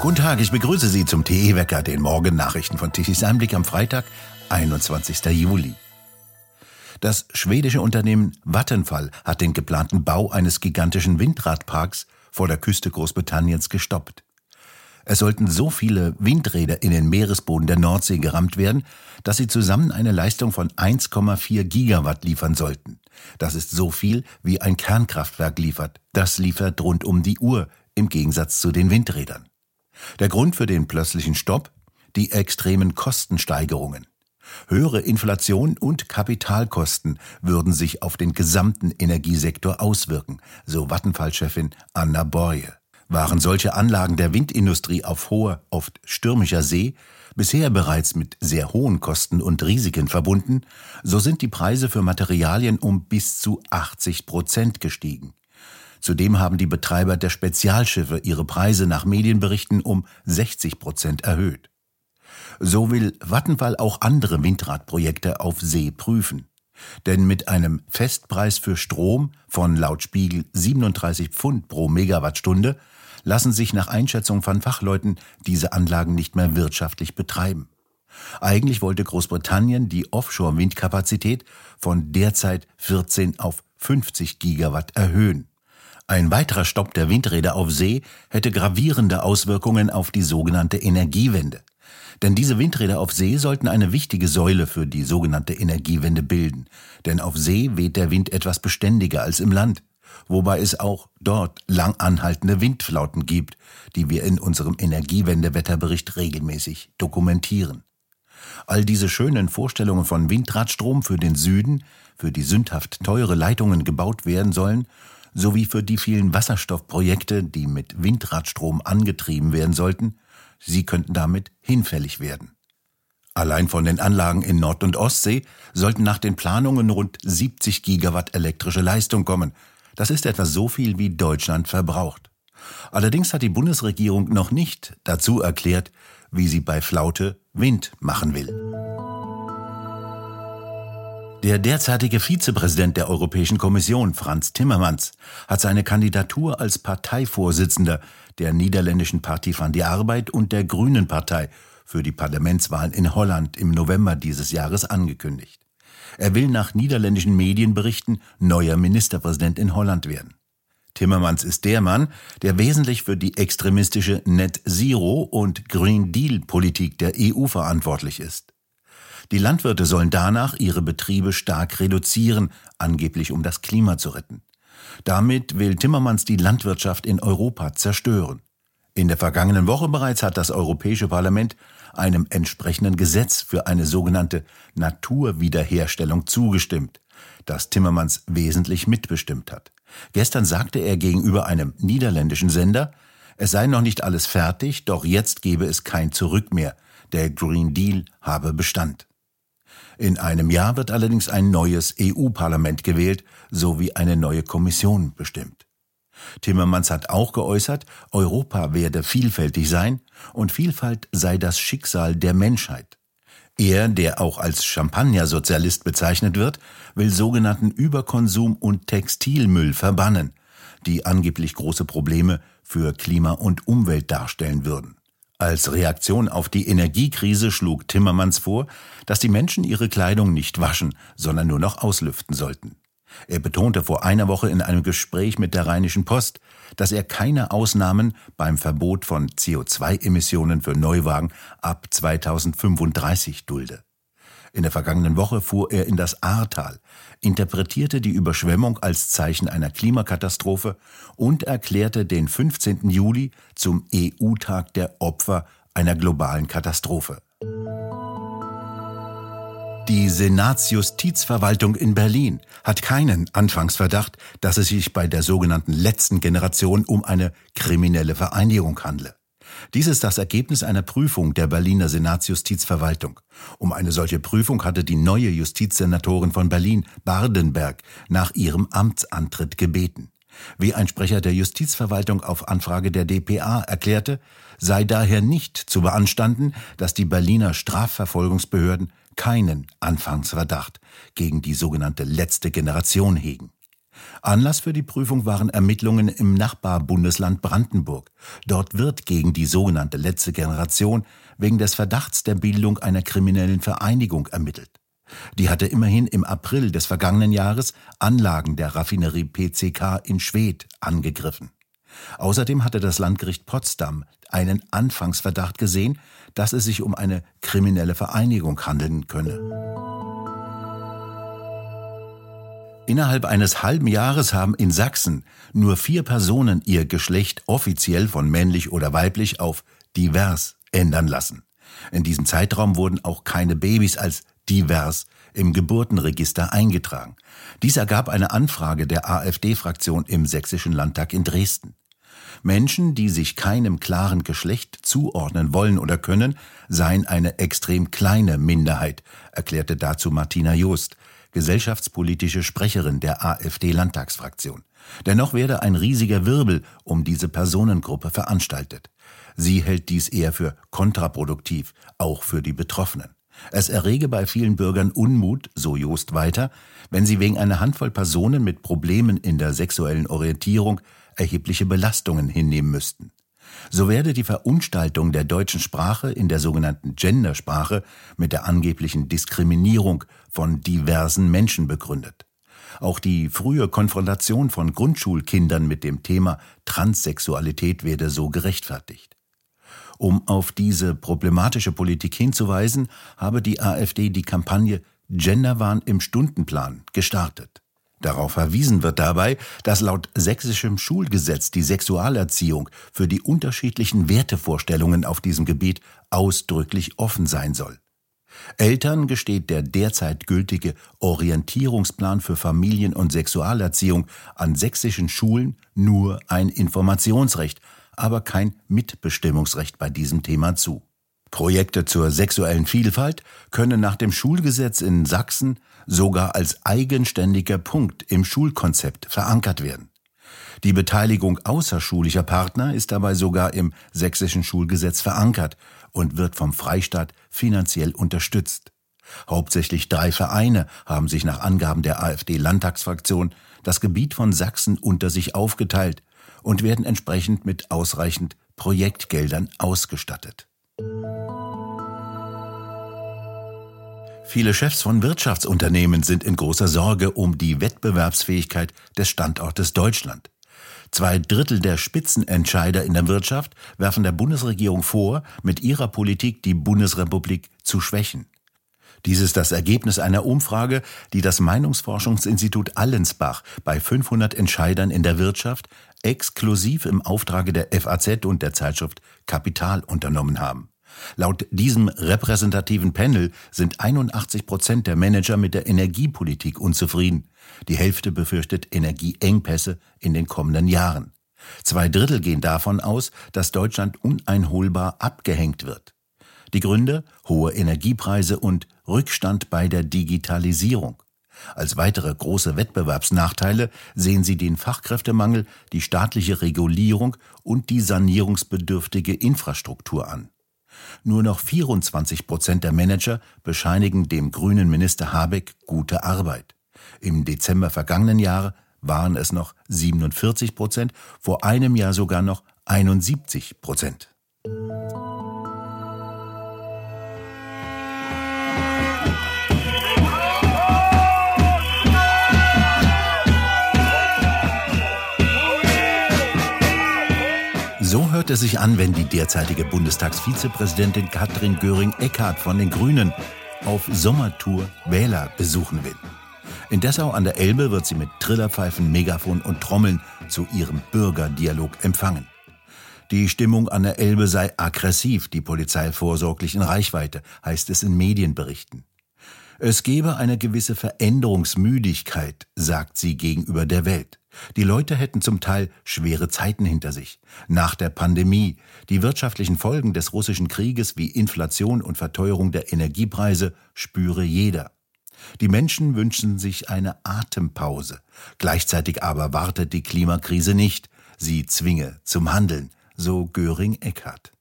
Guten Tag, ich begrüße Sie zum TE-Wecker, den Morgennachrichten von Tichys Einblick am Freitag, 21. Juli. Das schwedische Unternehmen Vattenfall hat den geplanten Bau eines gigantischen Windradparks vor der Küste Großbritanniens gestoppt. Es sollten so viele Windräder in den Meeresboden der Nordsee gerammt werden, dass sie zusammen eine Leistung von 1,4 Gigawatt liefern sollten. Das ist so viel, wie ein Kernkraftwerk liefert. Das liefert rund um die Uhr, im Gegensatz zu den Windrädern. Der Grund für den plötzlichen Stopp? Die extremen Kostensteigerungen. Höhere Inflation und Kapitalkosten würden sich auf den gesamten Energiesektor auswirken, so Vattenfall-Chefin Anna Borje. Waren solche Anlagen der Windindustrie auf hoher, oft stürmischer See bisher bereits mit sehr hohen Kosten und Risiken verbunden, so sind die Preise für Materialien um bis zu 80 Prozent gestiegen. Zudem haben die Betreiber der Spezialschiffe ihre Preise nach Medienberichten um 60 Prozent erhöht. So will Vattenfall auch andere Windradprojekte auf See prüfen. Denn mit einem Festpreis für Strom von laut Spiegel 37 Pfund pro Megawattstunde lassen sich nach Einschätzung von Fachleuten diese Anlagen nicht mehr wirtschaftlich betreiben. Eigentlich wollte Großbritannien die Offshore-Windkapazität von derzeit 14 auf 50 Gigawatt erhöhen. Ein weiterer Stopp der Windräder auf See hätte gravierende Auswirkungen auf die sogenannte Energiewende. Denn diese Windräder auf See sollten eine wichtige Säule für die sogenannte Energiewende bilden. Denn auf See weht der Wind etwas beständiger als im Land. Wobei es auch dort lang anhaltende Windflauten gibt, die wir in unserem Energiewendewetterbericht regelmäßig dokumentieren. All diese schönen Vorstellungen von Windradstrom für den Süden, für die sündhaft teure Leitungen gebaut werden sollen, sowie für die vielen Wasserstoffprojekte, die mit Windradstrom angetrieben werden sollten, sie könnten damit hinfällig werden. Allein von den Anlagen in Nord- und Ostsee sollten nach den Planungen rund 70 Gigawatt elektrische Leistung kommen. Das ist etwa so viel, wie Deutschland verbraucht. Allerdings hat die Bundesregierung noch nicht dazu erklärt, wie sie bei Flaute Wind machen will. Der derzeitige Vizepräsident der Europäischen Kommission, Franz Timmermans, hat seine Kandidatur als Parteivorsitzender der niederländischen Partie van die Arbeit und der Grünen Partei für die Parlamentswahlen in Holland im November dieses Jahres angekündigt. Er will nach niederländischen Medienberichten neuer Ministerpräsident in Holland werden. Timmermans ist der Mann, der wesentlich für die extremistische Net Zero und Green Deal Politik der EU verantwortlich ist. Die Landwirte sollen danach ihre Betriebe stark reduzieren, angeblich um das Klima zu retten. Damit will Timmermans die Landwirtschaft in Europa zerstören. In der vergangenen Woche bereits hat das Europäische Parlament einem entsprechenden Gesetz für eine sogenannte Naturwiederherstellung zugestimmt, das Timmermans wesentlich mitbestimmt hat. Gestern sagte er gegenüber einem niederländischen Sender, es sei noch nicht alles fertig, doch jetzt gebe es kein Zurück mehr. Der Green Deal habe Bestand. In einem Jahr wird allerdings ein neues EU-Parlament gewählt sowie eine neue Kommission bestimmt. Timmermans hat auch geäußert, Europa werde vielfältig sein und Vielfalt sei das Schicksal der Menschheit. Er, der auch als Champagner-Sozialist bezeichnet wird, will sogenannten Überkonsum und Textilmüll verbannen, die angeblich große Probleme für Klima und Umwelt darstellen würden. Als Reaktion auf die Energiekrise schlug Timmermans vor, dass die Menschen ihre Kleidung nicht waschen, sondern nur noch auslüften sollten. Er betonte vor einer Woche in einem Gespräch mit der Rheinischen Post, dass er keine Ausnahmen beim Verbot von CO2-Emissionen für Neuwagen ab 2035 dulde. In der vergangenen Woche fuhr er in das Ahrtal, interpretierte die Überschwemmung als Zeichen einer Klimakatastrophe und erklärte den 15. Juli zum EU-Tag der Opfer einer globalen Katastrophe. Die Senatsjustizverwaltung in Berlin hat keinen Anfangsverdacht, dass es sich bei der sogenannten letzten Generation um eine kriminelle Vereinigung handle. Dies ist das Ergebnis einer Prüfung der Berliner Senatsjustizverwaltung. Um eine solche Prüfung hatte die neue Justizsenatorin von Berlin, Bardenberg, nach ihrem Amtsantritt gebeten. Wie ein Sprecher der Justizverwaltung auf Anfrage der DPA erklärte, sei daher nicht zu beanstanden, dass die Berliner Strafverfolgungsbehörden keinen Anfangsverdacht gegen die sogenannte letzte Generation hegen. Anlass für die Prüfung waren Ermittlungen im Nachbarbundesland Brandenburg. Dort wird gegen die sogenannte letzte Generation wegen des Verdachts der Bildung einer kriminellen Vereinigung ermittelt. Die hatte immerhin im April des vergangenen Jahres Anlagen der Raffinerie PCK in Schwedt angegriffen. Außerdem hatte das Landgericht Potsdam einen Anfangsverdacht gesehen, dass es sich um eine kriminelle Vereinigung handeln könne. Innerhalb eines halben Jahres haben in Sachsen nur vier Personen ihr Geschlecht offiziell von männlich oder weiblich auf divers ändern lassen. In diesem Zeitraum wurden auch keine Babys als divers im Geburtenregister eingetragen. Dies ergab eine Anfrage der AfD-Fraktion im Sächsischen Landtag in Dresden. Menschen, die sich keinem klaren Geschlecht zuordnen wollen oder können, seien eine extrem kleine Minderheit, erklärte dazu Martina Joost, gesellschaftspolitische Sprecherin der AfD-Landtagsfraktion. Dennoch werde ein riesiger Wirbel um diese Personengruppe veranstaltet. Sie hält dies eher für kontraproduktiv, auch für die Betroffenen. Es errege bei vielen Bürgern Unmut, so Jost weiter, wenn sie wegen einer Handvoll Personen mit Problemen in der sexuellen Orientierung erhebliche Belastungen hinnehmen müssten. So werde die Verunstaltung der deutschen Sprache in der sogenannten Gendersprache mit der angeblichen Diskriminierung von diversen Menschen begründet. Auch die frühe Konfrontation von Grundschulkindern mit dem Thema Transsexualität werde so gerechtfertigt. Um auf diese problematische Politik hinzuweisen, habe die AfD die Kampagne Genderwahn im Stundenplan gestartet. Darauf verwiesen wird dabei, dass laut sächsischem Schulgesetz die Sexualerziehung für die unterschiedlichen Wertevorstellungen auf diesem Gebiet ausdrücklich offen sein soll. Eltern gesteht der derzeit gültige Orientierungsplan für Familien- und Sexualerziehung an sächsischen Schulen nur ein Informationsrecht, aber kein Mitbestimmungsrecht bei diesem Thema zu. Projekte zur sexuellen Vielfalt können nach dem Schulgesetz in Sachsen sogar als eigenständiger Punkt im Schulkonzept verankert werden. Die Beteiligung außerschulischer Partner ist dabei sogar im sächsischen Schulgesetz verankert und wird vom Freistaat finanziell unterstützt. Hauptsächlich drei Vereine haben sich nach Angaben der AfD-Landtagsfraktion das Gebiet von Sachsen unter sich aufgeteilt und werden entsprechend mit ausreichend Projektgeldern ausgestattet. Viele Chefs von Wirtschaftsunternehmen sind in großer Sorge um die Wettbewerbsfähigkeit des Standortes Deutschland. Zwei Drittel der Spitzenentscheider in der Wirtschaft werfen der Bundesregierung vor, mit ihrer Politik die Bundesrepublik zu schwächen. Dies ist das Ergebnis einer Umfrage, die das Meinungsforschungsinstitut Allensbach bei 500 Entscheidern in der Wirtschaft exklusiv im Auftrage der FAZ und der Zeitschrift Kapital unternommen haben. Laut diesem repräsentativen Panel sind 81 Prozent der Manager mit der Energiepolitik unzufrieden. Die Hälfte befürchtet Energieengpässe in den kommenden Jahren. Zwei Drittel gehen davon aus, dass Deutschland uneinholbar abgehängt wird. Die Gründe hohe Energiepreise und Rückstand bei der Digitalisierung. Als weitere große Wettbewerbsnachteile sehen sie den Fachkräftemangel, die staatliche Regulierung und die sanierungsbedürftige Infrastruktur an. Nur noch 24 Prozent der Manager bescheinigen dem grünen Minister Habeck gute Arbeit. Im Dezember vergangenen Jahres waren es noch 47 Prozent, vor einem Jahr sogar noch 71 Prozent. So hört es sich an, wenn die derzeitige Bundestagsvizepräsidentin Katrin Göring-Eckardt von den Grünen auf Sommertour Wähler besuchen will. In Dessau an der Elbe wird sie mit Trillerpfeifen, Megafon und Trommeln zu ihrem Bürgerdialog empfangen. Die Stimmung an der Elbe sei aggressiv, die Polizei vorsorglich in Reichweite, heißt es in Medienberichten. Es gebe eine gewisse Veränderungsmüdigkeit, sagt sie gegenüber der Welt. Die Leute hätten zum Teil schwere Zeiten hinter sich. Nach der Pandemie, die wirtschaftlichen Folgen des russischen Krieges wie Inflation und Verteuerung der Energiepreise spüre jeder. Die Menschen wünschen sich eine Atempause. Gleichzeitig aber wartet die Klimakrise nicht. Sie zwinge zum Handeln, so Göring Eckardt.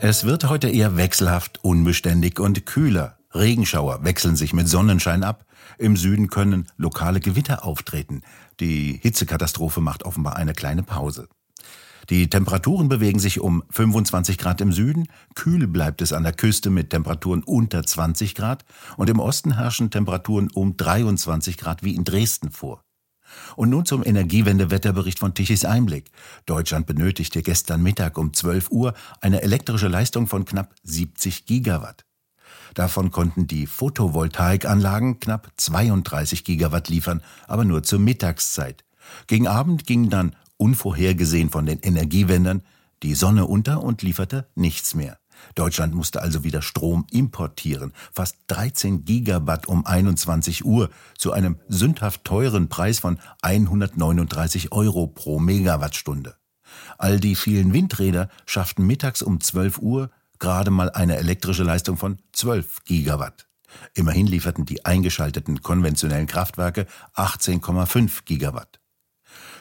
Es wird heute eher wechselhaft, unbeständig und kühler. Regenschauer wechseln sich mit Sonnenschein ab. Im Süden können lokale Gewitter auftreten. Die Hitzekatastrophe macht offenbar eine kleine Pause. Die Temperaturen bewegen sich um 25 Grad im Süden, kühl bleibt es an der Küste mit Temperaturen unter 20 Grad und im Osten herrschen Temperaturen um 23 Grad wie in Dresden vor. Und nun zum Energiewende-Wetterbericht von Tichys Einblick. Deutschland benötigte gestern Mittag um 12 Uhr eine elektrische Leistung von knapp 70 Gigawatt. Davon konnten die Photovoltaikanlagen knapp 32 Gigawatt liefern, aber nur zur Mittagszeit. Gegen Abend gingen dann unvorhergesehen von den Energiewendern, die Sonne unter und lieferte nichts mehr. Deutschland musste also wieder Strom importieren, fast 13 Gigawatt um 21 Uhr zu einem sündhaft teuren Preis von 139 Euro pro Megawattstunde. All die vielen Windräder schafften mittags um 12 Uhr gerade mal eine elektrische Leistung von 12 Gigawatt. Immerhin lieferten die eingeschalteten konventionellen Kraftwerke 18,5 Gigawatt.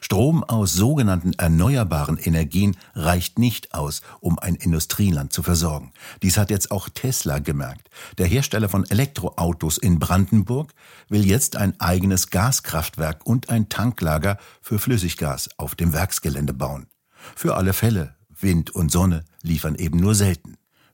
Strom aus sogenannten erneuerbaren Energien reicht nicht aus, um ein Industrieland zu versorgen. Dies hat jetzt auch Tesla gemerkt. Der Hersteller von Elektroautos in Brandenburg will jetzt ein eigenes Gaskraftwerk und ein Tanklager für Flüssiggas auf dem Werksgelände bauen. Für alle Fälle, Wind und Sonne liefern eben nur selten.